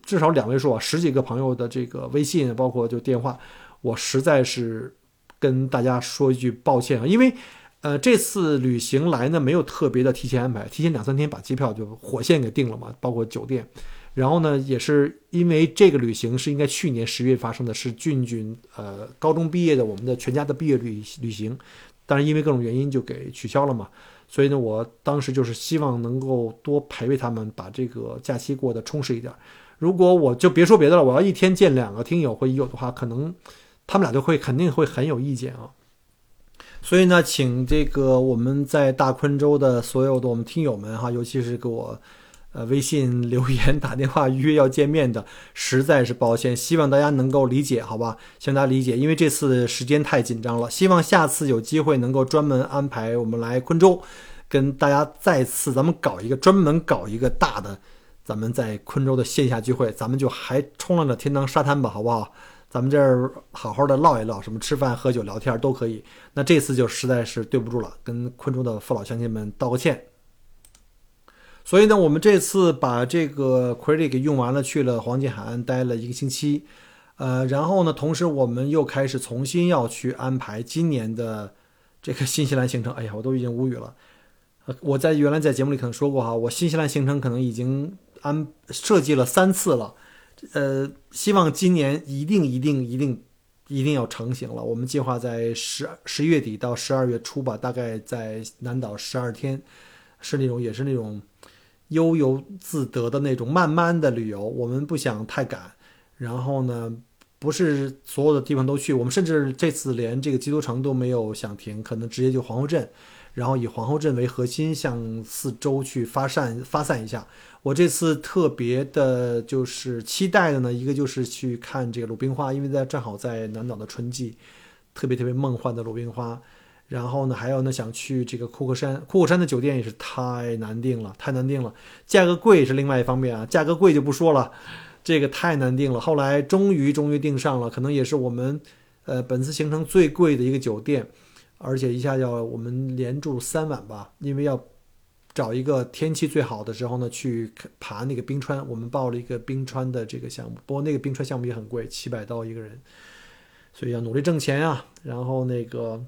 至少两位数啊，十几个朋友的这个微信，包括就电话，我实在是跟大家说一句抱歉啊，因为呃这次旅行来呢没有特别的提前安排，提前两三天把机票就火线给定了嘛，包括酒店。然后呢，也是因为这个旅行是应该去年十月发生的，是俊俊呃高中毕业的我们的全家的毕业旅旅行，但是因为各种原因就给取消了嘛。所以呢，我当时就是希望能够多陪陪他们，把这个假期过得充实一点。如果我就别说别的了，我要一天见两个听友或友的话，可能他们俩就会肯定会很有意见啊。所以呢，请这个我们在大昆州的所有的我们听友们哈，尤其是给我。呃，微信留言、打电话约要见面的，实在是抱歉，希望大家能够理解，好吧？希望大家理解，因为这次时间太紧张了。希望下次有机会能够专门安排我们来昆州，跟大家再次咱们搞一个专门搞一个大的，咱们在昆州的线下聚会，咱们就还冲浪的天堂沙滩吧，好不好？咱们这儿好好的唠一唠，什么吃饭、喝酒、聊天都可以。那这次就实在是对不住了，跟昆州的父老乡亲们道个歉。所以呢，我们这次把这个 credit 给用完了，去了黄金海岸待了一个星期，呃，然后呢，同时我们又开始重新要去安排今年的这个新西兰行程。哎呀，我都已经无语了。呃，我在原来在节目里可能说过哈，我新西兰行程可能已经安设计了三次了，呃，希望今年一定一定一定一定要成型了。我们计划在十十一月底到十二月初吧，大概在南岛十二天，是那种也是那种。悠游自得的那种慢慢的旅游，我们不想太赶。然后呢，不是所有的地方都去，我们甚至这次连这个基督城都没有想停，可能直接就皇后镇，然后以皇后镇为核心向四周去发散发散一下。我这次特别的就是期待的呢，一个就是去看这个鲁冰花，因为在正好在南岛的春季，特别特别梦幻的鲁冰花。然后呢，还有呢，想去这个库克山。库克山的酒店也是太难订了，太难订了，价格贵是另外一方面啊，价格贵就不说了，这个太难订了。后来终于终于订上了，可能也是我们，呃，本次行程最贵的一个酒店，而且一下要我们连住三晚吧，因为要找一个天气最好的时候呢去爬那个冰川。我们报了一个冰川的这个项目，不过那个冰川项目也很贵，七百刀一个人，所以要努力挣钱啊。然后那个。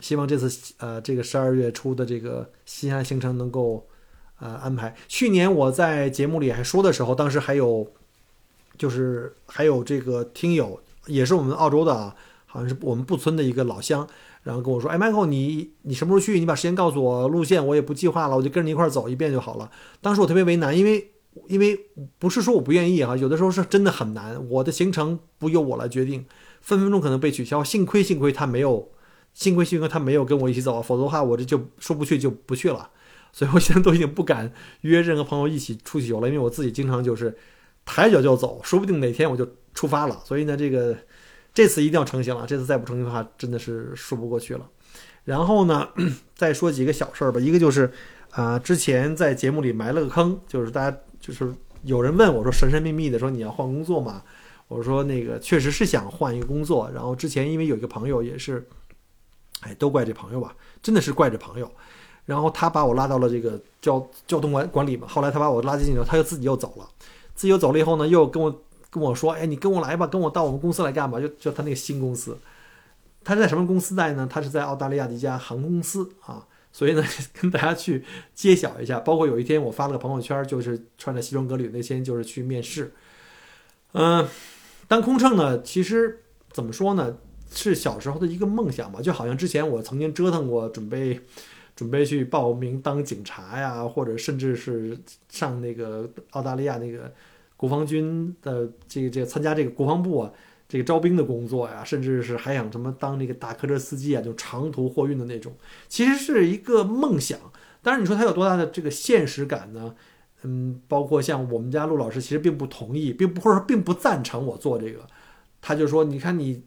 希望这次呃，这个十二月初的这个西安行程能够呃安排。去年我在节目里还说的时候，当时还有就是还有这个听友，也是我们澳洲的啊，好像是我们布村的一个老乡，然后跟我说：“哎，Michael，你你什么时候去？你把时间告诉我，路线我也不计划了，我就跟着你一块儿走一遍就好了。”当时我特别为难，因为因为不是说我不愿意哈，有的时候是真的很难，我的行程不由我来决定，分分钟可能被取消。幸亏幸亏他没有。幸亏幸亏他没有跟我一起走，否则的话我这就说不去就不去了。所以我现在都已经不敢约任何朋友一起出去游了，因为我自己经常就是抬脚就走，说不定哪天我就出发了。所以呢，这个这次一定要成型了，这次再不成型的话，真的是说不过去了。然后呢，再说几个小事儿吧。一个就是啊，之前在节目里埋了个坑，就是大家就是有人问我说神神秘秘的说你要换工作吗？我说那个确实是想换一个工作。然后之前因为有一个朋友也是。哎，都怪这朋友吧，真的是怪这朋友。然后他把我拉到了这个交交通管管理嘛。后来他把我拉进去后，他又自己又走了。自己又走了以后呢，又跟我跟我说：“哎，你跟我来吧，跟我到我们公司来干嘛？就就他那个新公司，他是在什么公司在呢？他是在澳大利亚的一家航空公司啊。所以呢，跟大家去揭晓一下。包括有一天我发了个朋友圈，就是穿着西装革履那天就是去面试。嗯，当空乘呢，其实怎么说呢？是小时候的一个梦想吧，就好像之前我曾经折腾过，准备准备去报名当警察呀，或者甚至是上那个澳大利亚那个国防军的这个这个参加这个国防部啊这个招兵的工作呀，甚至是还想什么当那个大客车司机啊，就长途货运的那种，其实是一个梦想。当然，你说它有多大的这个现实感呢？嗯，包括像我们家陆老师，其实并不同意，并不或者说并不赞成我做这个。他就说：“你看你。”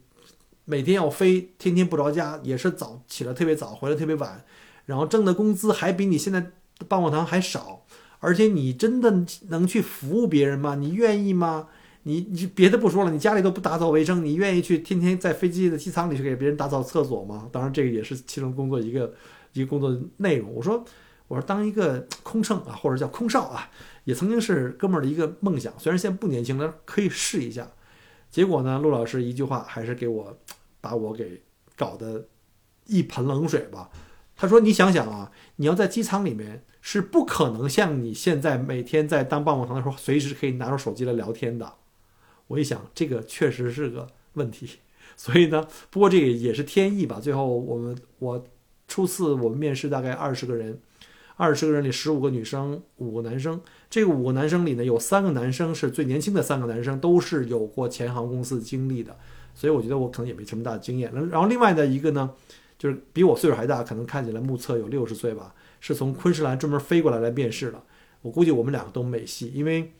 每天要飞，天天不着家，也是早起来特别早，回来特别晚，然后挣的工资还比你现在棒棒糖还少，而且你真的能去服务别人吗？你愿意吗？你你别的不说了，你家里都不打扫卫生，你愿意去天天在飞机的机舱里去给别人打扫厕所吗？当然，这个也是其中工作一个一个工作内容。我说我说当一个空乘啊，或者叫空少啊，也曾经是哥们儿的一个梦想，虽然现在不年轻了，可以试一下。结果呢，陆老师一句话还是给我把我给搞得一盆冷水吧。他说：“你想想啊，你要在机舱里面是不可能像你现在每天在当棒棒糖的时候，随时可以拿出手机来聊天的。”我一想，这个确实是个问题。所以呢，不过这个也是天意吧。最后我们我初次我们面试大概二十个人，二十个人里十五个女生，五个男生。这五个男生里呢，有三个男生是最年轻的三个男生，都是有过前航公司经历的，所以我觉得我可能也没什么大的经验。然后另外的一个呢，就是比我岁数还大，可能看起来目测有六十岁吧，是从昆士兰专门飞过来来面试的。我估计我们两个都没戏，因为，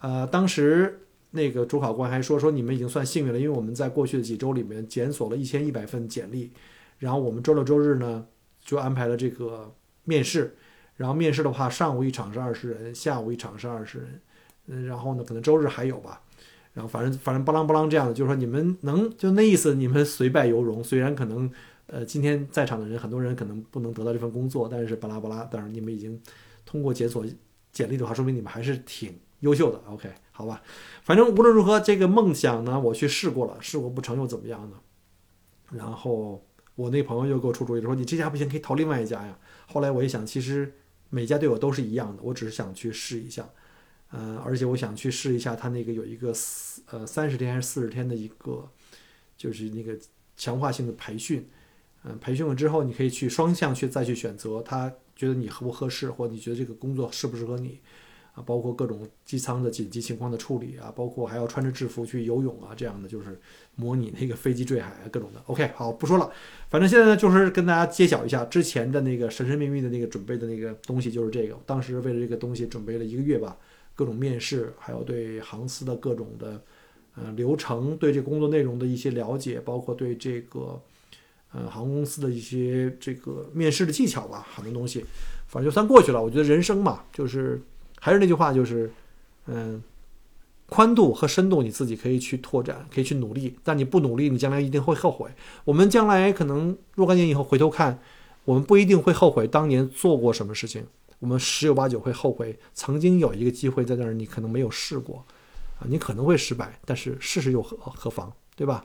呃，当时那个主考官还说说你们已经算幸运了，因为我们在过去的几周里面检索了一千一百份简历，然后我们周六周日呢就安排了这个面试。然后面试的话，上午一场是二十人，下午一场是二十人，嗯，然后呢，可能周日还有吧，然后反正反正巴啷巴啷这样的，就是说你们能就那意思，你们虽败犹荣，虽然可能呃今天在场的人很多人可能不能得到这份工作，但是巴拉巴拉，但是你们已经通过检索简历的话，说明你们还是挺优秀的。OK，好吧，反正无论如何，这个梦想呢，我去试过了，试过不成又怎么样呢？然后我那朋友又给我出主意说，你这家不行，可以投另外一家呀。后来我一想，其实。每家对我都是一样的，我只是想去试一下，呃，而且我想去试一下他那个有一个四呃三十天还是四十天的一个，就是那个强化性的培训，嗯，培训了之后你可以去双向去再去选择，他觉得你合不合适，或者你觉得这个工作适不适合你。啊，包括各种机舱的紧急情况的处理啊，包括还要穿着制服去游泳啊，这样的就是模拟那个飞机坠海啊，各种的。OK，好，不说了，反正现在呢，就是跟大家揭晓一下之前的那个神神秘秘的那个准备的那个东西，就是这个。当时为了这个东西准备了一个月吧，各种面试，还有对航司的各种的呃流程，对这工作内容的一些了解，包括对这个呃航空公司的一些这个面试的技巧吧，很多东西，反正就算过去了。我觉得人生嘛，就是。还是那句话，就是，嗯，宽度和深度你自己可以去拓展，可以去努力。但你不努力，你将来一定会后悔。我们将来可能若干年以后回头看，我们不一定会后悔当年做过什么事情，我们十有八九会后悔曾经有一个机会在那儿，你可能没有试过，啊，你可能会失败，但是试试又何何妨，对吧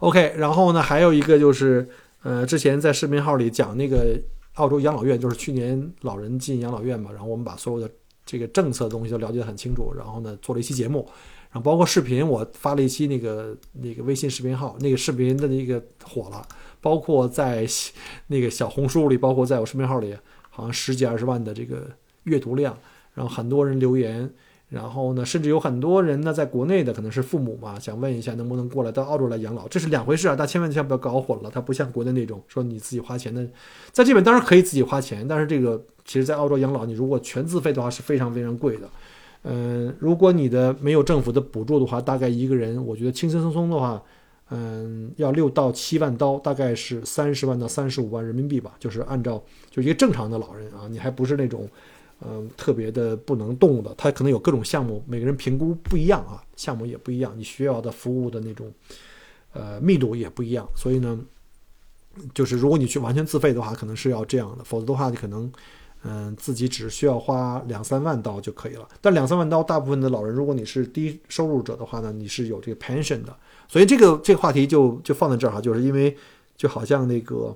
？OK，然后呢，还有一个就是，呃，之前在视频号里讲那个。澳洲养老院就是去年老人进养老院嘛，然后我们把所有的这个政策的东西都了解得很清楚，然后呢做了一期节目，然后包括视频，我发了一期那个那个微信视频号，那个视频的那个火了，包括在那个小红书里，包括在我视频号里，好像十几二十万的这个阅读量，然后很多人留言。然后呢，甚至有很多人呢，在国内的可能是父母嘛，想问一下能不能过来到澳洲来养老，这是两回事啊！大家千万千万不要搞混了，它不像国内那种说你自己花钱的，在这边当然可以自己花钱，但是这个其实，在澳洲养老，你如果全自费的话是非常非常贵的。嗯，如果你的没有政府的补助的话，大概一个人，我觉得轻轻松松的话，嗯，要六到七万刀，大概是三十万到三十五万人民币吧，就是按照就一个正常的老人啊，你还不是那种。嗯，特别的不能动的，它可能有各种项目，每个人评估不一样啊，项目也不一样，你需要的服务的那种，呃，密度也不一样。所以呢，就是如果你去完全自费的话，可能是要这样的，否则的话，你可能，嗯，自己只需要花两三万刀就可以了。但两三万刀，大部分的老人，如果你是低收入者的话呢，你是有这个 pension 的。所以这个这个话题就就放在这儿哈，就是因为就好像那个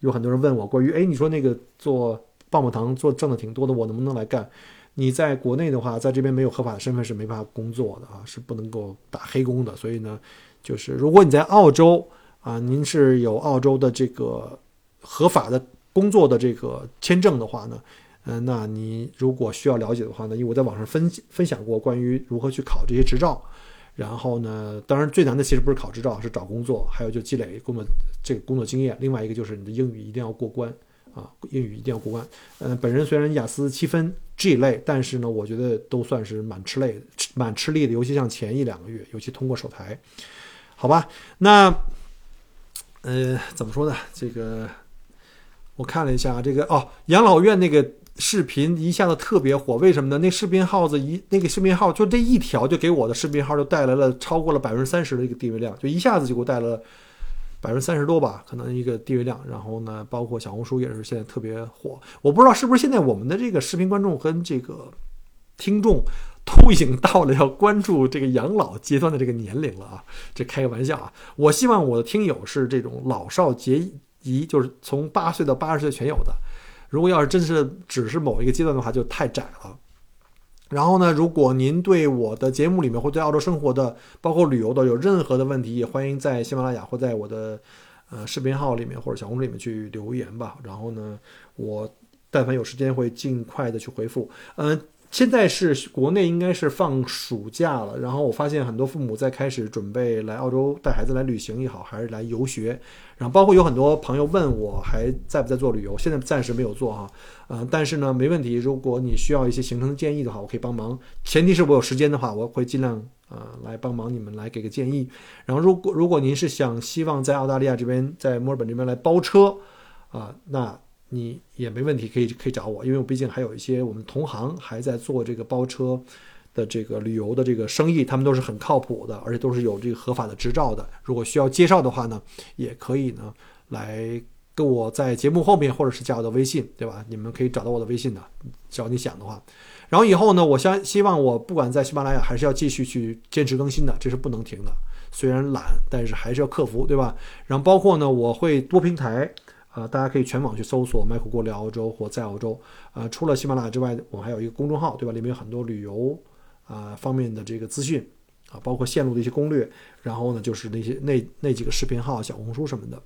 有很多人问我关于，哎，你说那个做。棒棒糖做挣的挺多的，我能不能来干？你在国内的话，在这边没有合法的身份是没办法工作的啊，是不能够打黑工的。所以呢，就是如果你在澳洲啊，您是有澳洲的这个合法的工作的这个签证的话呢，嗯，那你如果需要了解的话呢，因为我在网上分分享过关于如何去考这些执照，然后呢，当然最难的其实不是考执照，是找工作，还有就积累工作这个工作经验。另外一个就是你的英语一定要过关。啊，英语一定要过关。嗯，本人虽然雅思七分 G 类，但是呢，我觉得都算是蛮吃累、蛮吃力的。尤其像前一两个月，尤其通过手台，好吧。那，呃，怎么说呢？这个我看了一下，这个哦，养老院那个视频一下子特别火，为什么呢？那视频号子一那个视频号就这一条，就给我的视频号就带来了超过了百分之三十的一个订阅量，就一下子就给我带来了。百分之三十多吧，可能一个订阅量，然后呢，包括小红书也是现在特别火。我不知道是不是现在我们的这个视频观众跟这个听众都已经到了要关注这个养老阶段的这个年龄了啊？这开个玩笑啊！我希望我的听友是这种老少皆宜，就是从八岁到八十岁全有的。如果要是真是只是某一个阶段的话，就太窄了。然后呢，如果您对我的节目里面或对澳洲生活的，包括旅游的有任何的问题，也欢迎在喜马拉雅或在我的呃视频号里面或者小红书里面去留言吧。然后呢，我但凡有时间会尽快的去回复。嗯、现在是国内应该是放暑假了，然后我发现很多父母在开始准备来澳洲带孩子来旅行也好，还是来游学，然后包括有很多朋友问我还在不在做旅游，现在暂时没有做哈，呃，但是呢没问题，如果你需要一些行程建议的话，我可以帮忙，前提是我有时间的话，我会尽量呃来帮忙你们来给个建议。然后如果如果您是想希望在澳大利亚这边，在墨尔本这边来包车啊、那你也没问题，可以可以找我，因为我毕竟还有一些我们同行还在做这个包车的这个旅游的这个生意，他们都是很靠谱的，而且都是有这个合法的执照的。如果需要介绍的话呢，也可以呢来跟我在节目后面，或者是加我的微信，对吧？你们可以找到我的微信的，只要你想的话。然后以后呢，我相希望我不管在喜马拉雅，还是要继续去坚持更新的，这是不能停的。虽然懒，但是还是要克服，对吧？然后包括呢，我会多平台。啊、大家可以全网去搜索“麦克锅聊澳洲”或在澳洲。啊，除了喜马拉雅之外，我们还有一个公众号，对吧？里面有很多旅游啊、方面的这个资讯啊，包括线路的一些攻略。然后呢，就是那些那那几个视频号、小红书什么的。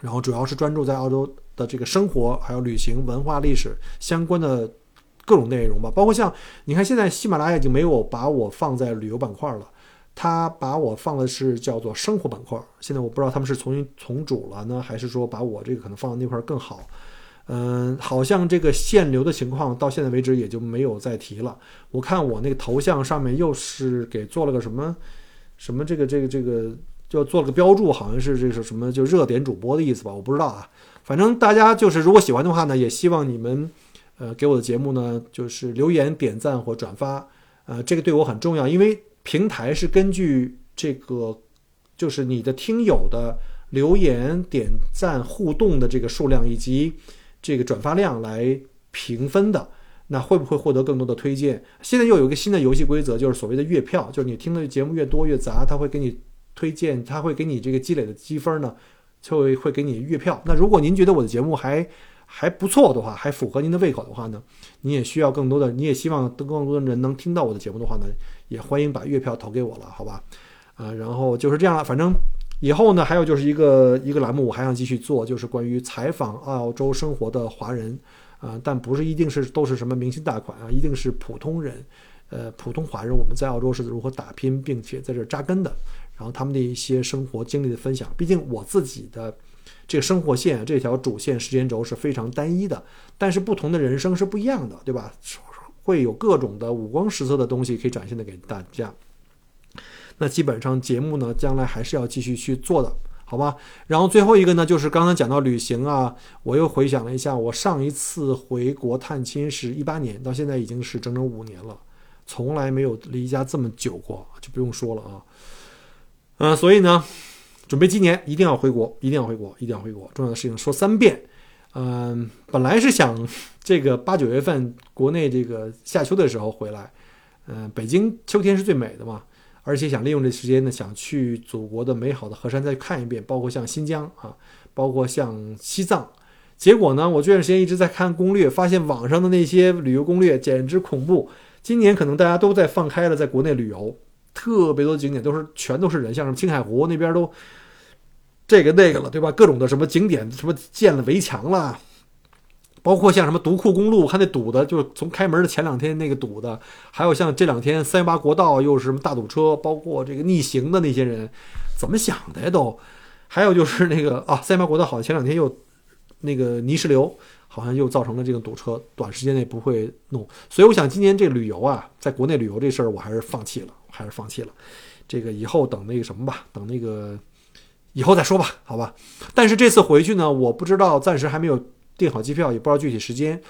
然后主要是专注在澳洲的这个生活、还有旅行、文化、历史相关的各种内容吧。包括像你看，现在喜马拉雅已经没有把我放在旅游板块了。他把我放的是叫做生活板块，现在我不知道他们是重新重组了呢，还是说把我这个可能放到那块儿更好。嗯，好像这个限流的情况到现在为止也就没有再提了。我看我那个头像上面又是给做了个什么什么这个这个这个，就做了个标注，好像是这是什么就热点主播的意思吧，我不知道啊。反正大家就是如果喜欢的话呢，也希望你们呃给我的节目呢就是留言、点赞或转发，呃，这个对我很重要，因为。平台是根据这个，就是你的听友的留言、点赞、互动的这个数量以及这个转发量来评分的。那会不会获得更多的推荐？现在又有一个新的游戏规则，就是所谓的月票，就是你听的节目越多越杂，它会给你推荐，它会给你这个积累的积分呢，就会会给你月票。那如果您觉得我的节目还还不错的话，还符合您的胃口的话呢，你也需要更多的，你也希望更多的人能听到我的节目的话呢，也欢迎把月票投给我了，好吧？啊、然后就是这样了，反正以后呢，还有就是一个一个栏目，我还想继续做，就是关于采访澳洲生活的华人，啊、但不是一定是都是什么明星大款啊，一定是普通人，呃，普通华人，我们在澳洲是如何打拼，并且在这扎根的，然后他们的一些生活经历的分享，毕竟我自己的。这个生活线这条主线时间轴是非常单一的，但是不同的人生是不一样的，对吧？会有各种的五光十色的东西可以展现的给大家。那基本上节目呢，将来还是要继续去做的，好吧？然后最后一个呢，就是刚刚讲到旅行啊，我又回想了一下，我上一次回国探亲是一八年，到现在已经是整整五年了，从来没有离家这么久过，就不用说了啊。嗯、所以呢。准备今年一定要回国，一定要回国，一定要回国。重要的事情说三遍。嗯，本来是想这个八九月份国内这个夏秋的时候回来。嗯，北京秋天是最美的嘛，而且想利用这时间呢，想去祖国的美好的河山再看一遍，包括像新疆啊，包括像西藏。结果呢，我这段时间一直在看攻略，发现网上的那些旅游攻略简直恐怖。今年可能大家都在放开了，在国内旅游，特别多景点都是全都是人，像什么青海湖那边都。这个那个了，对吧？各种的什么景点，什么建了围墙了，包括像什么独库公路，看那堵的，就是从开门的前两天那个堵的，还有像这两天三八国道又是什么大堵车，包括这个逆行的那些人，怎么想的呀都？还有就是那个啊，三八国道好像前两天又那个泥石流，好像又造成了这个堵车，短时间内不会弄。所以我想今年这旅游啊，在国内旅游这事儿，我还是放弃了，还是放弃了。这个以后等那个什么吧，等那个。以后再说吧，好吧。但是这次回去呢，我不知道，暂时还没有订好机票，也不知道具体时间。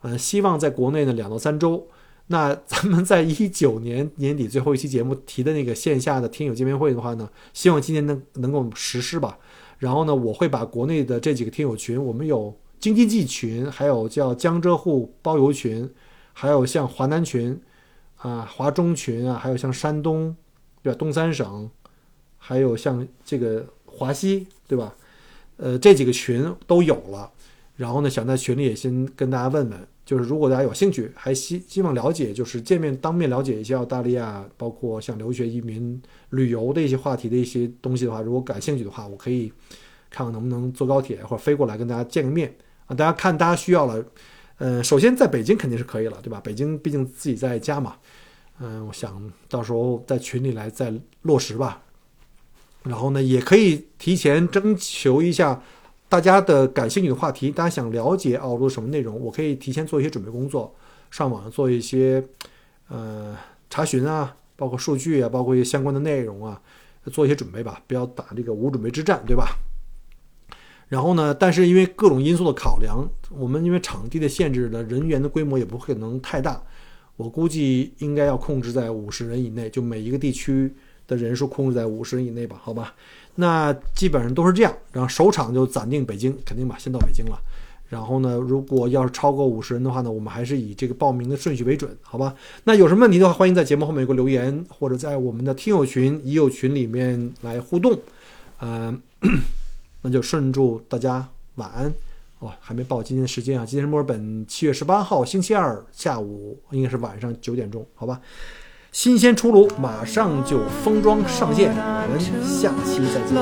嗯、呃，希望在国内呢两到三周。那 咱们在一九年年底最后一期节目提的那个线下的听友见面会的话呢，希望今年能能够实施吧。然后呢，我会把国内的这几个听友群，我们有京津冀群，还有叫江浙沪包邮群，还有像华南群啊、华中群啊，还有像山东对吧，东三省，还有像这个。华西对吧？呃，这几个群都有了，然后呢，想在群里也先跟大家问问，就是如果大家有兴趣，还希希望了解，就是见面当面了解一些澳大利亚，包括像留学、移民、旅游的一些话题的一些东西的话，如果感兴趣的话，我可以看看能不能坐高铁或者飞过来跟大家见个面啊。大家看大家需要了，呃，首先在北京肯定是可以了，对吧？北京毕竟自己在家嘛，嗯、我想到时候在群里来再落实吧。然后呢，也可以提前征求一下大家的感兴趣的话题，大家想了解澳洲什么内容，我可以提前做一些准备工作，上网做一些呃查询啊，包括数据啊，包括一些相关的内容啊，做一些准备吧，不要打这个无准备之战，对吧？然后呢，但是因为各种因素的考量，我们因为场地的限制呢，人员的规模也不可能太大，我估计应该要控制在五十人以内，就每一个地区的人数控制在五十人以内吧，好吧？那基本上都是这样，然后首场就暂定北京，肯定吧，先到北京了。然后呢，如果要是超过五十人的话呢，我们还是以这个报名的顺序为准，好吧？那有什么问题的话，欢迎在节目后面给我留言，或者在我们的听友群、已友群里面来互动。嗯、那就顺祝大家晚安。哦，还没报今天的时间啊，今天是墨尔本七月十八号星期二下午，应该是晚上九点钟，好吧？新鲜出炉，马上就封装上线，我们下期再见。